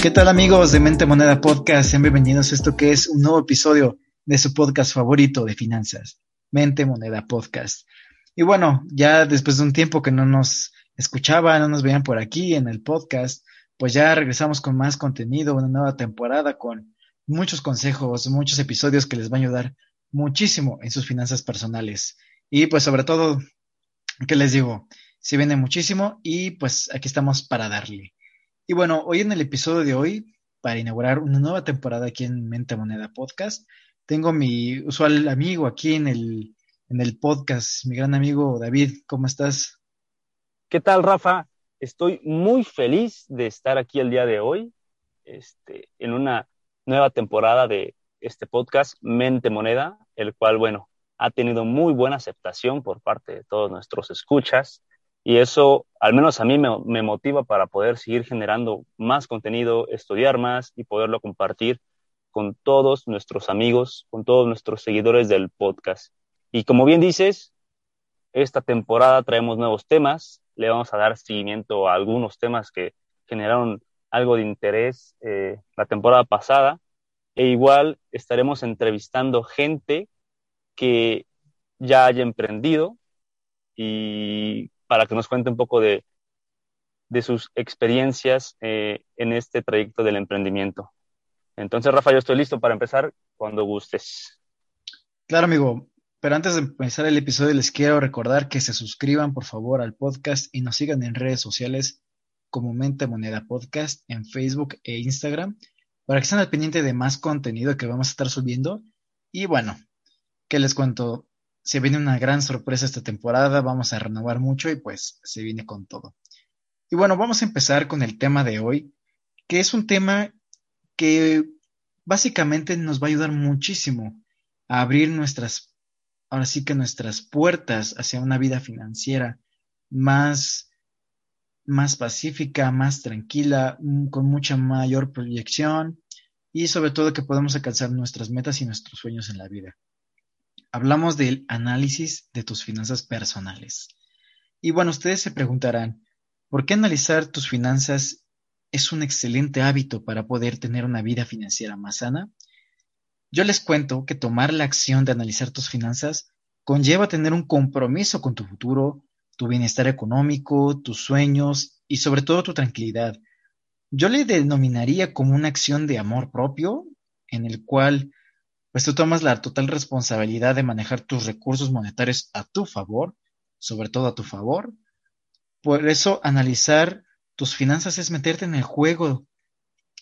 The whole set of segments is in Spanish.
¿Qué tal amigos de Mente Moneda Podcast? Sean bienvenidos a esto que es un nuevo episodio de su podcast favorito de finanzas, Mente Moneda Podcast. Y bueno, ya después de un tiempo que no nos escuchaban, no nos veían por aquí en el podcast, pues ya regresamos con más contenido, una nueva temporada con muchos consejos, muchos episodios que les van a ayudar muchísimo en sus finanzas personales. Y pues sobre todo, ¿qué les digo? Se viene muchísimo y pues aquí estamos para darle. Y bueno, hoy en el episodio de hoy, para inaugurar una nueva temporada aquí en Mente Moneda Podcast, tengo mi usual amigo aquí en el, en el podcast, mi gran amigo David. ¿Cómo estás? ¿Qué tal, Rafa? Estoy muy feliz de estar aquí el día de hoy, este, en una nueva temporada de este podcast, Mente Moneda, el cual, bueno, ha tenido muy buena aceptación por parte de todos nuestros escuchas. Y eso, al menos a mí, me, motiva para poder seguir generando más contenido, estudiar más y poderlo compartir con todos nuestros amigos, con todos nuestros seguidores del podcast. Y como bien dices, esta temporada traemos nuevos temas. Le vamos a dar seguimiento a algunos temas que generaron algo de interés eh, la temporada pasada. E igual estaremos entrevistando gente que ya haya emprendido y para que nos cuente un poco de, de sus experiencias eh, en este trayecto del emprendimiento. Entonces, Rafa, yo estoy listo para empezar cuando gustes. Claro, amigo. Pero antes de empezar el episodio, les quiero recordar que se suscriban, por favor, al podcast y nos sigan en redes sociales como Mente Moneda Podcast en Facebook e Instagram para que estén al pendiente de más contenido que vamos a estar subiendo. Y bueno, ¿qué les cuento? Se viene una gran sorpresa esta temporada, vamos a renovar mucho y pues se viene con todo. Y bueno, vamos a empezar con el tema de hoy, que es un tema que básicamente nos va a ayudar muchísimo a abrir nuestras, ahora sí que nuestras puertas hacia una vida financiera más, más pacífica, más tranquila, mm, con mucha mayor proyección y sobre todo que podemos alcanzar nuestras metas y nuestros sueños en la vida hablamos del análisis de tus finanzas personales. Y bueno, ustedes se preguntarán, ¿por qué analizar tus finanzas es un excelente hábito para poder tener una vida financiera más sana? Yo les cuento que tomar la acción de analizar tus finanzas conlleva tener un compromiso con tu futuro, tu bienestar económico, tus sueños y sobre todo tu tranquilidad. Yo le denominaría como una acción de amor propio en el cual pues tú tomas la total responsabilidad de manejar tus recursos monetarios a tu favor, sobre todo a tu favor. Por eso analizar tus finanzas es meterte en el juego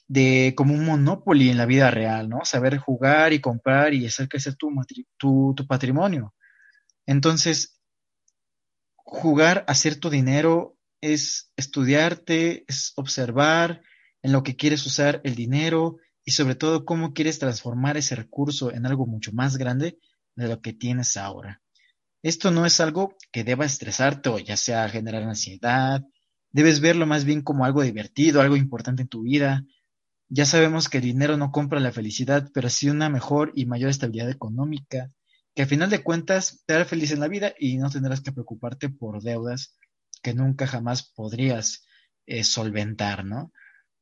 de como un monopoly en la vida real, ¿no? Saber jugar y comprar y hacer crecer tu, tu, tu patrimonio. Entonces, jugar, hacer tu dinero es estudiarte, es observar en lo que quieres usar el dinero, y sobre todo cómo quieres transformar ese recurso en algo mucho más grande de lo que tienes ahora. Esto no es algo que deba estresarte o ya sea generar ansiedad, debes verlo más bien como algo divertido, algo importante en tu vida. Ya sabemos que el dinero no compra la felicidad, pero sí una mejor y mayor estabilidad económica, que a final de cuentas te hará feliz en la vida y no tendrás que preocuparte por deudas que nunca jamás podrías eh, solventar, ¿no?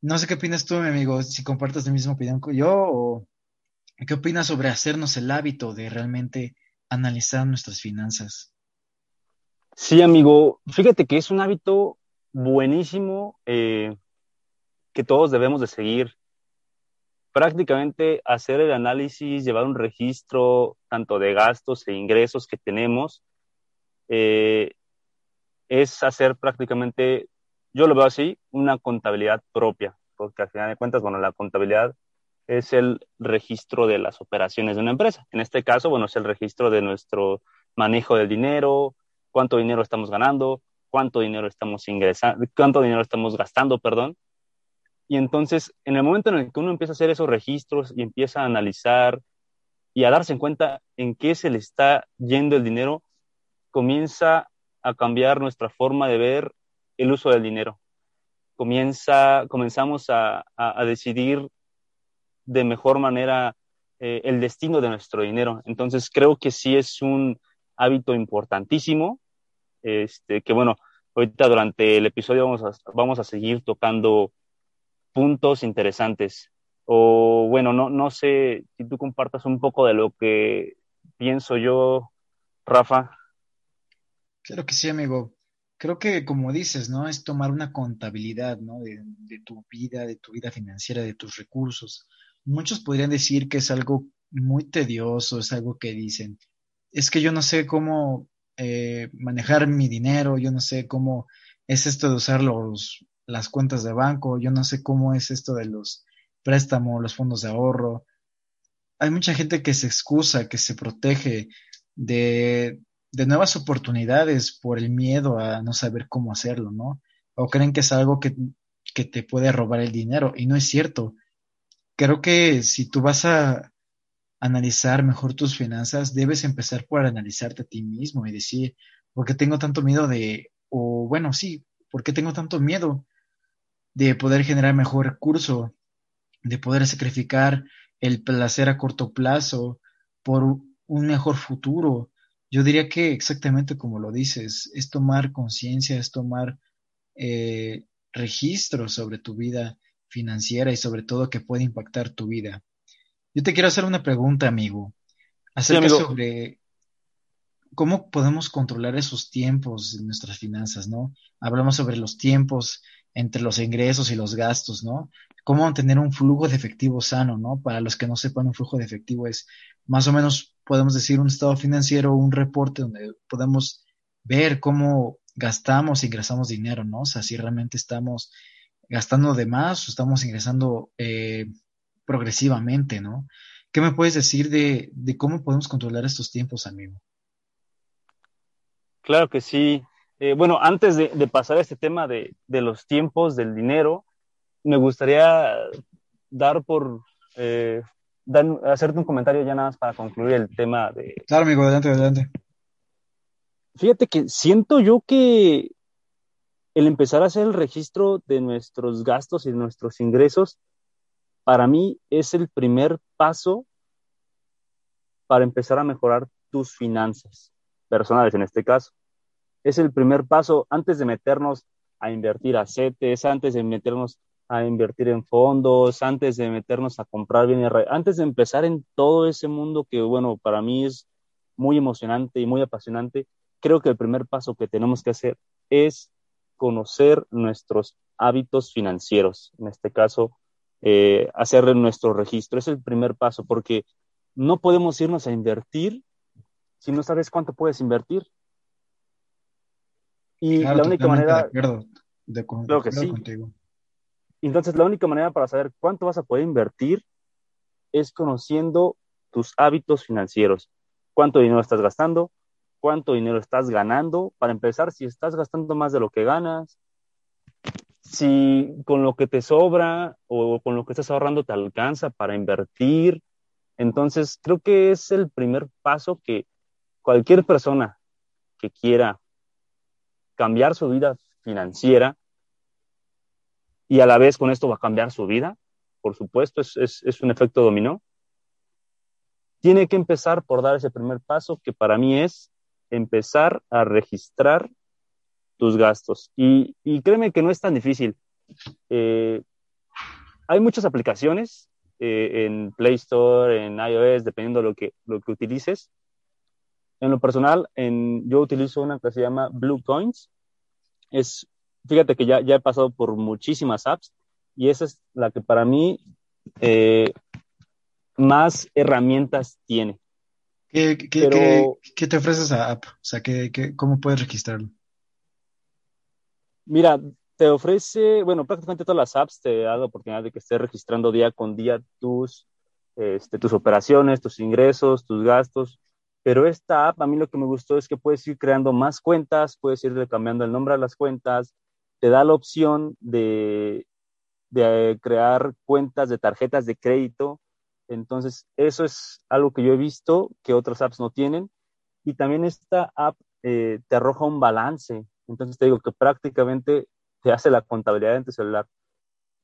No sé qué opinas tú, mi amigo, si compartes la misma opinión que yo o qué opinas sobre hacernos el hábito de realmente analizar nuestras finanzas. Sí, amigo, fíjate que es un hábito buenísimo eh, que todos debemos de seguir. Prácticamente hacer el análisis, llevar un registro tanto de gastos e ingresos que tenemos, eh, es hacer prácticamente yo lo veo así, una contabilidad propia, porque al final de cuentas, bueno, la contabilidad es el registro de las operaciones de una empresa. En este caso, bueno, es el registro de nuestro manejo del dinero, cuánto dinero estamos ganando, cuánto dinero estamos ingresando, cuánto dinero estamos gastando, perdón. Y entonces, en el momento en el que uno empieza a hacer esos registros y empieza a analizar y a darse cuenta en qué se le está yendo el dinero, comienza a cambiar nuestra forma de ver el uso del dinero. Comienza, comenzamos a, a, decidir de mejor manera eh, el destino de nuestro dinero. Entonces creo que sí es un hábito importantísimo, este, que bueno, ahorita durante el episodio vamos a, vamos a seguir tocando puntos interesantes. O bueno, no, no sé si tú compartas un poco de lo que pienso yo, Rafa. Claro que sí, amigo. Creo que como dices, ¿no? Es tomar una contabilidad, ¿no? De, tu vida, de tu vida financiera, de tus recursos. Muchos podrían decir que es algo muy tedioso, es algo que dicen, es que yo no sé cómo eh, manejar mi dinero, yo no sé cómo es esto de usar los, las cuentas de banco, yo no sé cómo es esto de los préstamos, los fondos de ahorro. Hay mucha gente que se excusa, que se protege de, de nuevas oportunidades por el miedo a no saber cómo hacerlo, ¿no? O creen que es algo que, que te puede robar el dinero y no es cierto. Creo que si tú vas a analizar mejor tus finanzas, debes empezar por analizarte a ti mismo y decir, ¿por qué tengo tanto miedo de, o bueno, sí, ¿por qué tengo tanto miedo de poder generar mejor recurso, de poder sacrificar el placer a corto plazo por un mejor futuro? Yo diría que exactamente como lo dices, es tomar conciencia, es tomar eh, registro sobre tu vida financiera y sobre todo que puede impactar tu vida. Yo te quiero hacer una pregunta, amigo, acerca sobre cómo podemos controlar esos tiempos en nuestras finanzas, ¿no? Hablamos sobre los tiempos entre los ingresos y los gastos, ¿no? Cómo mantener un flujo de efectivo sano, ¿no? Para los que no sepan, un flujo de efectivo es más o menos, podemos decir, un estado financiero, un reporte donde podemos ver cómo gastamos ingresamos dinero, ¿no? O sea, si realmente estamos gastando de más o estamos ingresando eh, progresivamente, ¿no? ¿Qué me puedes decir de, cómo podemos controlar estos tiempos, amigo? Claro que sí. Eh, bueno, antes de, pasar a este tema de, los tiempos del dinero, me gustaría dar por eh, hacerte un comentario ya nada más para concluir el tema de. Claro, amigo, adelante, adelante. Fíjate que siento yo que el empezar a hacer el registro de nuestros gastos y nuestros ingresos para mí es el primer paso para empezar a mejorar tus finanzas personales en este caso. Es el primer paso antes de meternos a invertir a CETES, antes de meternos a invertir en fondos, antes de meternos a comprar bienes, antes de empezar en todo ese mundo que, bueno, para mí es muy emocionante y muy apasionante, creo que el primer paso que tenemos que hacer es conocer nuestros hábitos financieros. En este caso, eh, hacer nuestro registro. Es el primer paso, porque no podemos irnos a invertir si no sabes cuánto puedes invertir. Y la única manera... De creo que sí. Entonces, la única manera para saber cuánto vas a poder invertir es conociendo tus hábitos financieros. Cuánto dinero estás gastando, cuánto dinero estás ganando. Para empezar, si estás gastando más de lo que ganas, si con lo que te sobra o con lo que estás ahorrando te alcanza para invertir. Entonces, creo que es el primer paso que cualquier persona que quiera cambiar su vida financiera y a la vez con esto va a cambiar su vida, por supuesto, es, es un efecto dominó, tiene que empezar por dar ese primer paso que para mí es empezar a registrar tus gastos. Y, créeme que no es tan difícil. Eh, hay muchas aplicaciones eh, en Play Store, en iOS, dependiendo de lo que, lo que utilices. En lo personal, en, yo utilizo una que se llama Blue Coins. Es, fíjate que ya, ya he pasado por muchísimas apps y esa es la que para mí eh, más herramientas tiene. ¿Qué, qué, te ofrece esa app? O sea, ¿qué, cómo puedes registrarlo? Mira, te ofrece, bueno, prácticamente todas las apps te dan la oportunidad de que estés registrando día con día tus, este, tus operaciones, tus ingresos, tus gastos. Pero esta app, a mí lo que me gustó es que puedes ir creando más cuentas, puedes ir cambiando el nombre a las cuentas, te da la opción de, crear cuentas de tarjetas de crédito. Entonces, eso es algo que yo he visto que otras apps no tienen. Y también esta app eh, te arroja un balance. Entonces, te digo que prácticamente te hace la contabilidad en tu celular.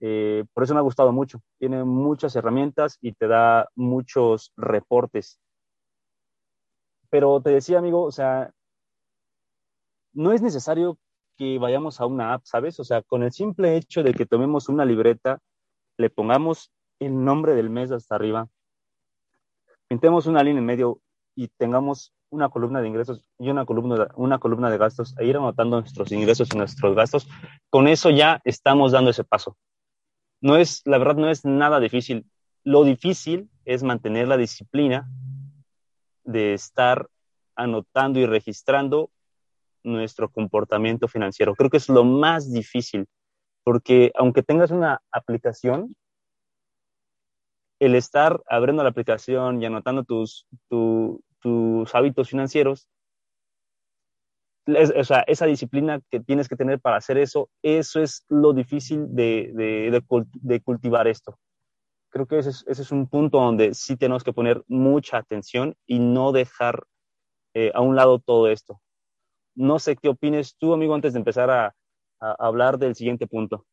Eh, por eso me ha gustado mucho. Tiene muchas herramientas y te da muchos reportes. Pero te decía, amigo, o sea, no es necesario que vayamos a una app, ¿sabes? O sea, con el simple hecho de que tomemos una libreta, le pongamos el nombre del mes hasta arriba, pintemos una línea en medio y tengamos una columna de ingresos y una columna, una columna de gastos e ir anotando nuestros ingresos y nuestros gastos, con eso ya estamos dando ese paso. No es, la verdad, no es nada difícil. Lo difícil es mantener la disciplina de estar anotando y registrando nuestro comportamiento financiero. Creo que es lo más difícil, porque aunque tengas una aplicación, el estar abriendo la aplicación y anotando tus, tus hábitos financieros, o sea, esa disciplina que tienes que tener para hacer eso, eso es lo difícil de, de, cultivar esto. Creo que ese es, ese es, un punto donde sí tenemos que poner mucha atención y no dejar eh, a un lado todo esto. No sé qué opines tú, amigo, antes de empezar a, hablar del siguiente punto.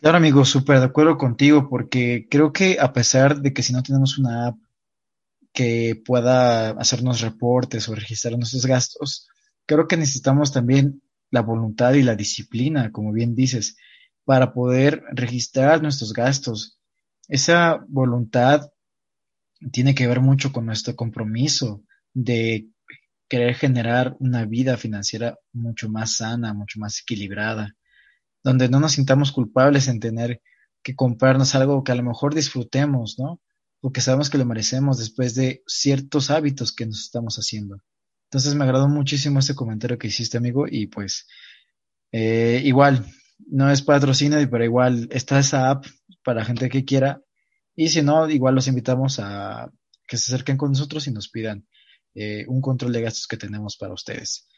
Claro, amigo, súper de acuerdo contigo, porque creo que a pesar de que si no tenemos una app que pueda hacernos reportes o registrar nuestros gastos, creo que necesitamos también la voluntad y la disciplina, como bien dices, para poder registrar nuestros gastos. Esa voluntad tiene que ver mucho con nuestro compromiso de querer generar una vida financiera mucho más sana, mucho más equilibrada, donde no nos sintamos culpables en tener que comprarnos algo que a lo mejor disfrutemos, ¿no? Porque sabemos que lo merecemos después de ciertos hábitos que nos estamos haciendo. Entonces me agradó muchísimo este comentario que hiciste, amigo, y pues eh, igual, no es patrocinio, pero igual está esa app para gente que quiera, y si no, igual los invitamos a que se acerquen con nosotros y nos pidan eh, un control de gastos que tenemos para ustedes.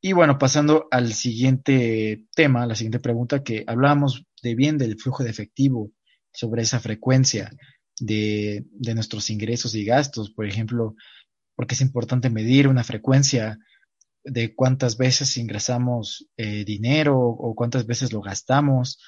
Y bueno, pasando al siguiente tema, la siguiente pregunta, que hablábamos de bien del flujo de efectivo, sobre esa frecuencia de, de nuestros ingresos y gastos, por ejemplo, porque es importante medir una frecuencia de cuántas veces ingresamos eh, dinero o cuántas veces lo gastamos.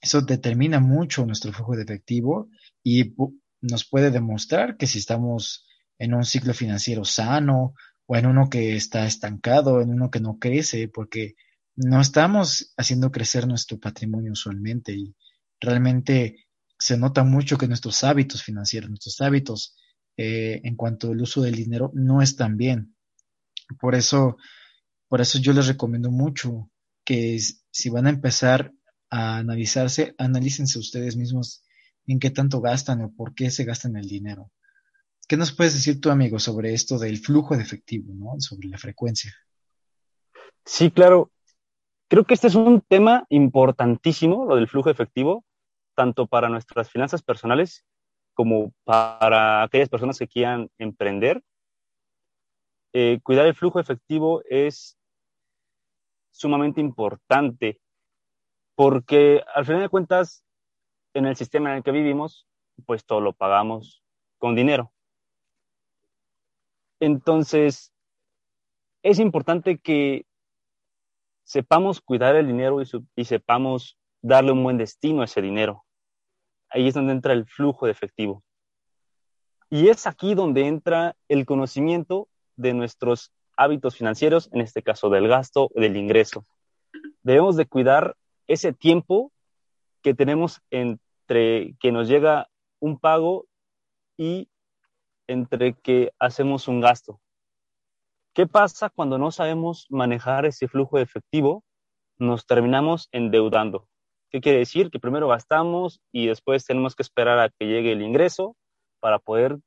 Eso determina mucho nuestro flujo de efectivo y nos puede demostrar que si estamos en un ciclo financiero sano o en uno que está estancado, en uno que no crece, porque no estamos haciendo crecer nuestro patrimonio usualmente y realmente se nota mucho que nuestros hábitos financieros, nuestros hábitos eh, en cuanto al uso del dinero no están bien. Por eso, por eso yo les recomiendo mucho que si van a empezar a analizarse, analícense ustedes mismos en qué tanto gastan o por qué se gastan el dinero. ¿Qué nos puedes decir tú, amigo, sobre esto del flujo de efectivo, ¿no? sobre la frecuencia? Sí, claro. Creo que este es un tema importantísimo, lo del flujo efectivo, tanto para nuestras finanzas personales como para aquellas personas que quieran emprender. Eh, cuidar el flujo efectivo es sumamente importante porque al final de cuentas, en el sistema en el que vivimos, pues todo lo pagamos con dinero. Entonces, es importante que sepamos cuidar el dinero y, sepamos darle un buen destino a ese dinero. Ahí es donde entra el flujo de efectivo. Y es aquí donde entra el conocimiento de nuestros hábitos financieros, en este caso del gasto, del ingreso. Debemos de cuidar ese tiempo que tenemos entre que nos llega un pago y entre que hacemos un gasto. ¿Qué pasa cuando no sabemos manejar ese flujo de efectivo? Nos terminamos endeudando. ¿Qué quiere decir? Que primero gastamos y después tenemos que esperar a que llegue el ingreso para poder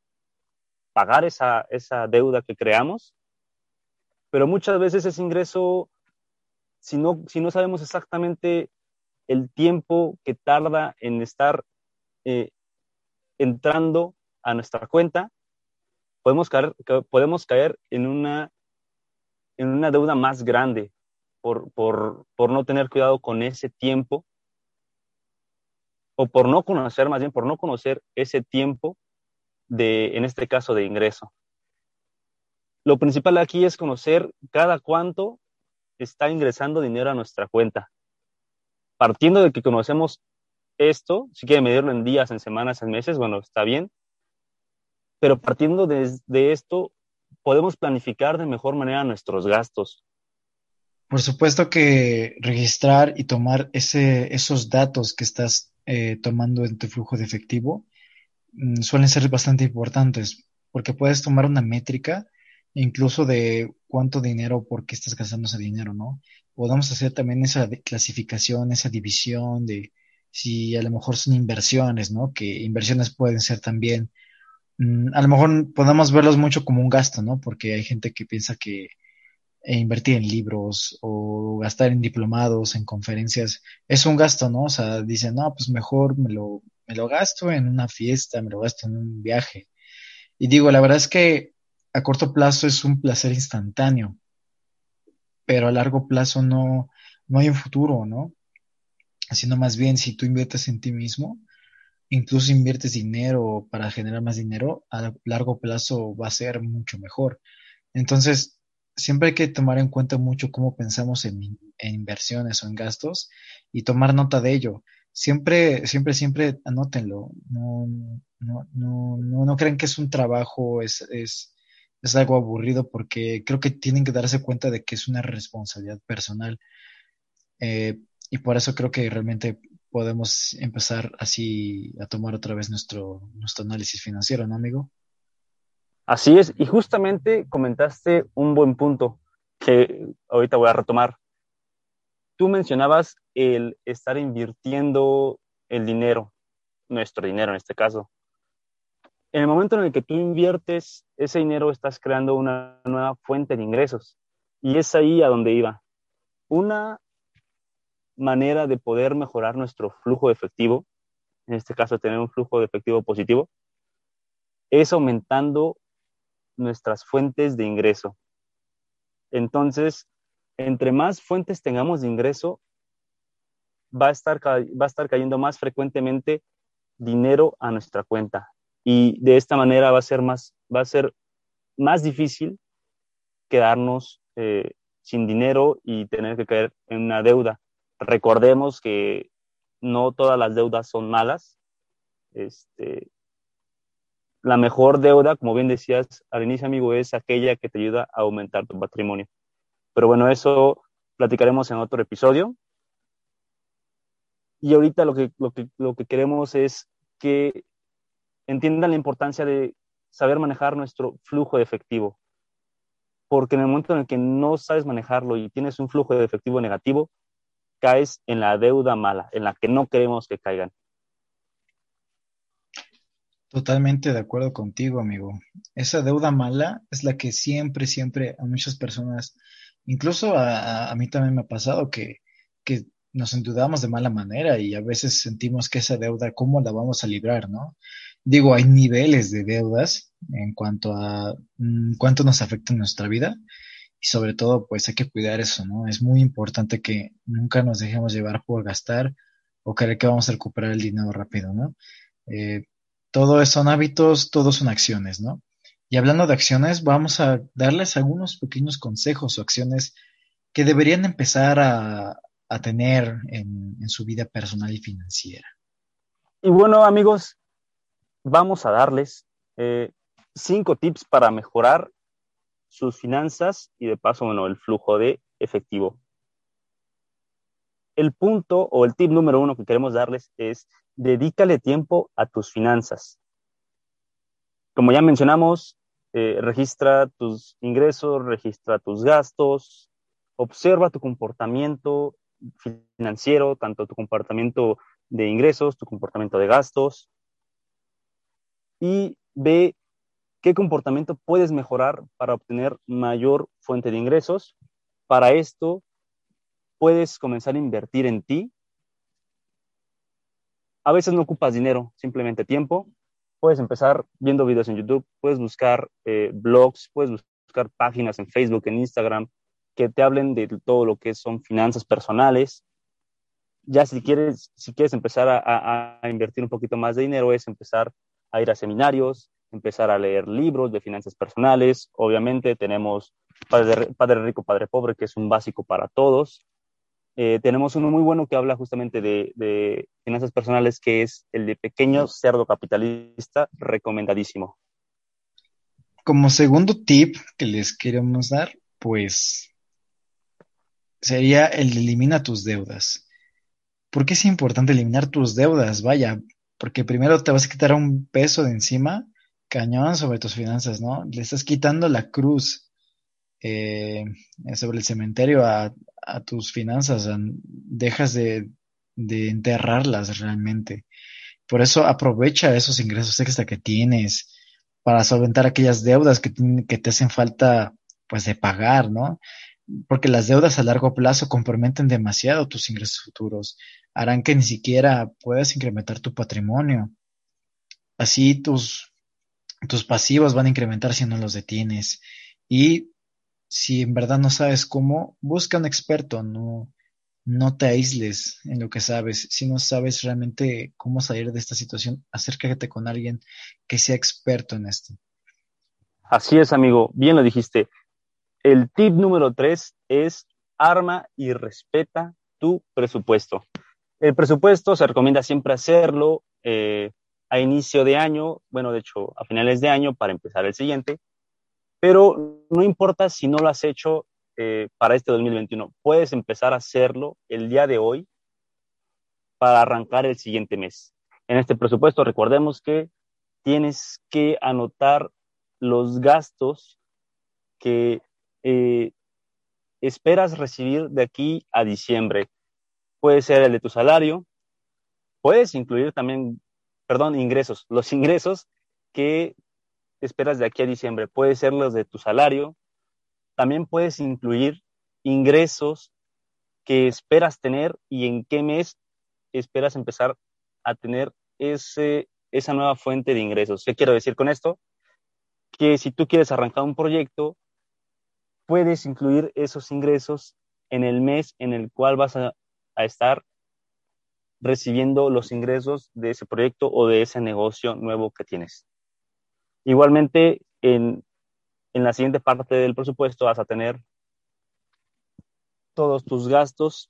pagar esa, esa deuda que creamos. Pero muchas veces ese ingreso, si no, si no sabemos exactamente el tiempo que tarda en estar eh, entrando a nuestra cuenta, podemos caer, podemos caer en, una, en una deuda más grande por, por, por no tener cuidado con ese tiempo o por no conocer, más bien por no conocer ese tiempo de, en este caso, de ingreso. Lo principal aquí es conocer cada cuánto está ingresando dinero a nuestra cuenta. Partiendo de que conocemos esto, si quiere medirlo en días, en semanas, en meses, bueno, está bien. Pero partiendo de, de esto, podemos planificar de mejor manera nuestros gastos. Por supuesto que registrar y tomar ese, esos datos que estás eh, tomando en tu flujo de efectivo mm, suelen ser bastante importantes porque puedes tomar una métrica incluso de cuánto dinero, por qué estás gastando ese dinero, ¿no? Podemos hacer también esa clasificación, esa división de si a lo mejor son inversiones, ¿no? Que inversiones pueden ser también, a lo mejor podemos verlos mucho como un gasto, ¿no? Porque hay gente que piensa que e invertir en libros o gastar en diplomados, en conferencias, es un gasto, ¿no? O sea, dicen, no, pues mejor me lo, me lo gasto en una fiesta, me lo gasto en un viaje. Y digo, la verdad es que a corto plazo es un placer instantáneo, pero a largo plazo no, no hay un futuro, ¿no? Sino más bien, si tú inviertes en ti mismo, incluso inviertes dinero para generar más dinero, a largo plazo va a ser mucho mejor. Entonces, siempre hay que tomar en cuenta mucho cómo pensamos en, inversiones o en gastos y tomar nota de ello. Siempre, siempre, siempre anótenlo. No, no, no, no, no crean que es un trabajo, es, es, es algo aburrido porque creo que tienen que darse cuenta de que es una responsabilidad personal. Eh, y por eso creo que realmente podemos empezar así a tomar otra vez nuestro, nuestro análisis financiero, ¿no, amigo? Así es, y justamente comentaste un buen punto que ahorita voy a retomar. Tú mencionabas el estar invirtiendo el dinero, nuestro dinero en este caso. En el momento en el que tú inviertes ese dinero, estás creando una nueva fuente de ingresos. Y es ahí a donde iba. Una manera de poder mejorar nuestro flujo de efectivo, en este caso tener un flujo de efectivo positivo, es aumentando nuestras fuentes de ingreso. Entonces, entre más fuentes tengamos de ingreso, va a estar, va a estar cayendo más frecuentemente dinero a nuestra cuenta. Y de esta manera va a ser más, va a ser más difícil quedarnos eh, sin dinero y tener que caer en una deuda. Recordemos que no todas las deudas son malas. Este, la mejor deuda, como bien decías al inicio, amigo, es aquella que te ayuda a aumentar tu patrimonio. Pero bueno, eso platicaremos en otro episodio. Y ahorita lo que, lo que, lo que queremos es que entiendan la importancia de saber manejar nuestro flujo de efectivo. Porque en el momento en el que no sabes manejarlo y tienes un flujo de efectivo negativo, caes en la deuda mala, en la que no queremos que caigan. Totalmente de acuerdo contigo, amigo. Esa deuda mala es la que siempre, siempre a muchas personas, incluso a, mí también me ha pasado que, que nos endeudamos de mala manera y a veces sentimos que esa deuda, ¿cómo la vamos a librar, no? Digo, hay niveles de deudas en cuanto a mm, cuánto nos afecta en nuestra vida y sobre todo, pues hay que cuidar eso, ¿no? Es muy importante que nunca nos dejemos llevar por gastar o creer que vamos a recuperar el dinero rápido, ¿no? Eh, todo son hábitos, todo son acciones, ¿no? Y hablando de acciones, vamos a darles algunos pequeños consejos o acciones que deberían empezar a, tener en, su vida personal y financiera. Y bueno, amigos, vamos a darles eh, cinco tips para mejorar sus finanzas y de paso, bueno, el flujo de efectivo. El punto o el tip número uno que queremos darles es dedícale tiempo a tus finanzas. Como ya mencionamos, eh, registra tus ingresos, registra tus gastos, observa tu comportamiento financiero, tanto tu comportamiento de ingresos, tu comportamiento de gastos, y ve qué comportamiento puedes mejorar para obtener mayor fuente de ingresos. Para esto, puedes comenzar a invertir en ti a veces no ocupas dinero, simplemente tiempo. Puedes empezar viendo videos en YouTube, puedes buscar eh, blogs, puedes buscar páginas en Facebook, en Instagram, que te hablen de todo lo que son finanzas personales. Ya si quieres, si quieres empezar a, a invertir un poquito más de dinero, es empezar a ir a seminarios, empezar a leer libros de finanzas personales. Obviamente tenemos Padre, Padre Rico, Padre Pobre, que es un básico para todos. Eh, tenemos uno muy bueno que habla justamente de, finanzas personales, que es el de Pequeño Cerdo Capitalista, recomendadísimo. Como segundo tip que les queremos dar, pues sería el de elimina tus deudas. ¿Por qué es importante eliminar tus deudas? Vaya, porque primero te vas a quitar un peso de encima cañón sobre tus finanzas, ¿no? Le estás quitando la cruz eh, sobre el cementerio a, tus finanzas, dejas de, enterrarlas realmente. Por eso aprovecha esos ingresos extra que tienes para solventar aquellas deudas que, que te hacen falta pues de pagar, ¿no? Porque las deudas a largo plazo comprometen demasiado tus ingresos futuros, harán que ni siquiera puedas incrementar tu patrimonio. Así tus tus pasivos van a incrementar si no los detienes. Y si en verdad no sabes cómo, busca un experto, no, no te aísles en lo que sabes. Si no sabes realmente cómo salir de esta situación, acércate con alguien que sea experto en esto. Así es, amigo, bien lo dijiste. El tip número tres es arma y respeta tu presupuesto. El presupuesto se recomienda siempre hacerlo eh, a inicio de año, bueno, de hecho, a finales de año para empezar el siguiente, pero no importa si no lo has hecho eh, para este 2021, puedes empezar a hacerlo el día de hoy para arrancar el siguiente mes. En este presupuesto, recordemos que tienes que anotar los gastos que eh, esperas recibir de aquí a diciembre. Puede ser el de tu salario, puedes incluir también perdón, ingresos, los ingresos que esperas de aquí a diciembre. Puede ser los de tu salario, también puedes incluir ingresos que esperas tener y en qué mes esperas empezar a tener ese, esa nueva fuente de ingresos. ¿Qué quiero decir con esto? Que si tú quieres arrancar un proyecto, puedes incluir esos ingresos en el mes en el cual vas a, a estar recibiendo los ingresos de ese proyecto o de ese negocio nuevo que tienes. Igualmente, en, la siguiente parte del presupuesto vas a tener todos tus gastos,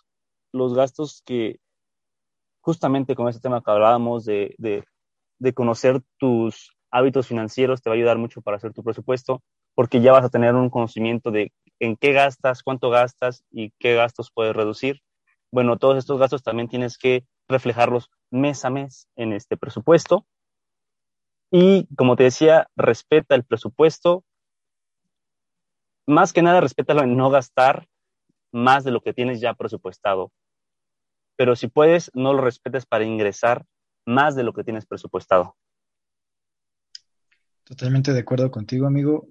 los gastos que justamente con este tema que hablábamos de, de, conocer tus hábitos financieros te va a ayudar mucho para hacer tu presupuesto, porque ya vas a tener un conocimiento de en qué gastas, cuánto gastas y qué gastos puedes reducir. Bueno, todos estos gastos también tienes que reflejarlos mes a mes en este presupuesto. Y como te decía, respeta el presupuesto. Más que nada, respétalo en no gastar más de lo que tienes ya presupuestado. Pero si puedes, no lo respetes para ingresar más de lo que tienes presupuestado. Totalmente de acuerdo contigo, amigo.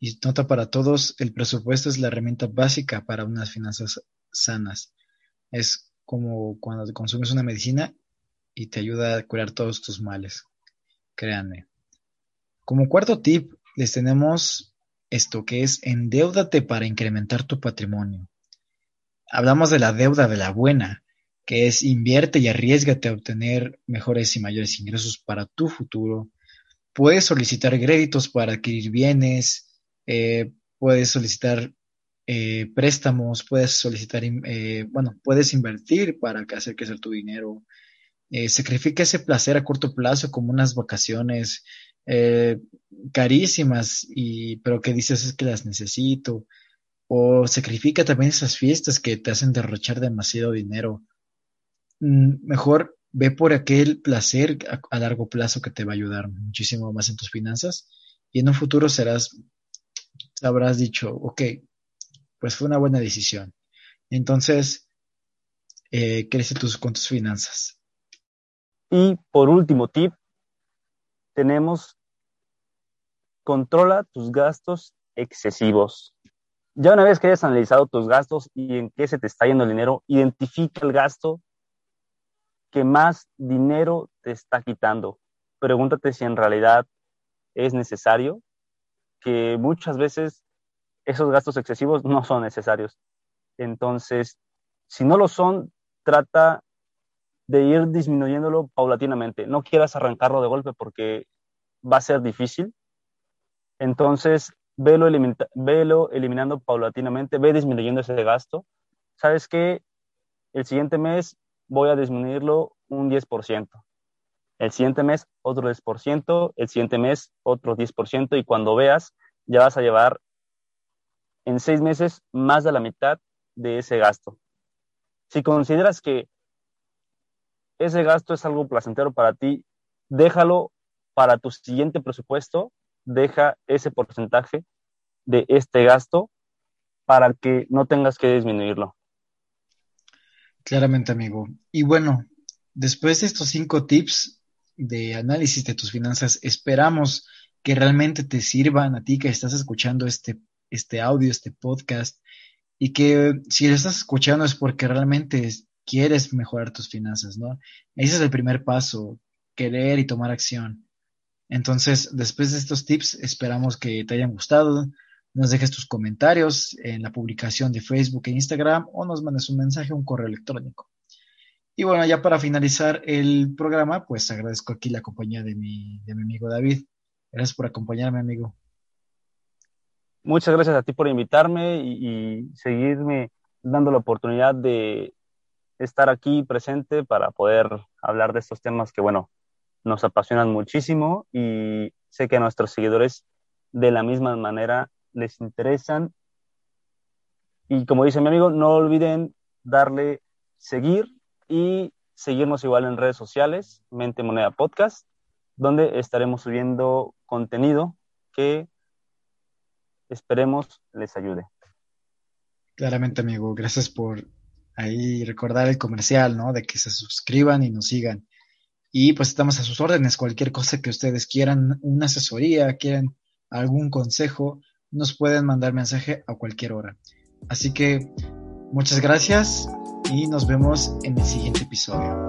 Y nota para todos, el presupuesto es la herramienta básica para unas finanzas sanas. Es como cuando consumes una medicina y te ayuda a curar todos tus males. Créanme. Como cuarto tip, les tenemos esto que es endeudate para incrementar tu patrimonio. Hablamos de la deuda de la buena, que es invierte y arriesgate a obtener mejores y mayores ingresos para tu futuro. Puedes solicitar créditos para adquirir bienes, eh, puedes solicitar eh, préstamos, puedes solicitar, eh, bueno, puedes invertir para hacer crecer tu dinero. Eh, sacrifica ese placer a corto plazo como unas vacaciones carísimas, y, pero que dices es que las necesito. O sacrifica también esas fiestas que te hacen derrochar demasiado dinero. Mm, mejor ve por aquel placer a, a, largo plazo que te va a ayudar muchísimo más en tus finanzas y en un futuro serás, habrás dicho, ok, pues fue una buena decisión. Entonces, eh, crece tus, con tus finanzas. Y por último tip, tenemos controla tus gastos excesivos. Ya una vez que hayas analizado tus gastos y en qué se te está yendo el dinero, identifica el gasto que más dinero te está quitando. Pregúntate si en realidad es necesario, que muchas veces esos gastos excesivos no son necesarios. Entonces, si no lo son, trata de ir disminuyéndolo paulatinamente. No quieras arrancarlo de golpe porque va a ser difícil. Entonces, velo, velo eliminando paulatinamente, ve disminuyendo ese gasto. ¿Sabes qué? El siguiente mes voy a disminuirlo un 10%. El siguiente mes otro 10%, el siguiente mes otro 10% y cuando veas ya vas a llevar en seis meses más de la mitad de ese gasto. Si consideras que ese gasto es algo placentero para ti, déjalo para tu siguiente presupuesto, deja ese porcentaje de este gasto para que no tengas que disminuirlo. Claramente, amigo. Y bueno, después de estos cinco tips de análisis de tus finanzas, esperamos que realmente te sirvan a ti que estás escuchando este, este audio, este podcast, y que si lo estás escuchando es porque realmente quieres mejorar tus finanzas, ¿no? Ese es el primer paso, querer y tomar acción. Entonces, después de estos tips, esperamos que te hayan gustado. Nos dejes tus comentarios en la publicación de Facebook e Instagram o nos mandes un mensaje o un correo electrónico. Y bueno, ya para finalizar el programa, pues agradezco aquí la compañía de mi, de mi amigo David. Gracias por acompañarme, amigo. Muchas gracias a ti por invitarme y, seguirme dando la oportunidad de estar aquí presente para poder hablar de estos temas que, bueno, nos apasionan muchísimo y sé que a nuestros seguidores de la misma manera les interesan. Y como dice mi amigo, no olviden darle seguir y seguirnos igual en redes sociales, Mente Moneda Podcast, donde estaremos subiendo contenido que esperemos les ayude. Claramente, amigo, gracias por ahí recordar el comercial, ¿no? De que se suscriban y nos sigan. Y pues estamos a sus órdenes, cualquier cosa que ustedes quieran, una asesoría, quieran algún consejo, nos pueden mandar mensaje a cualquier hora. Así que muchas gracias y nos vemos en el siguiente episodio.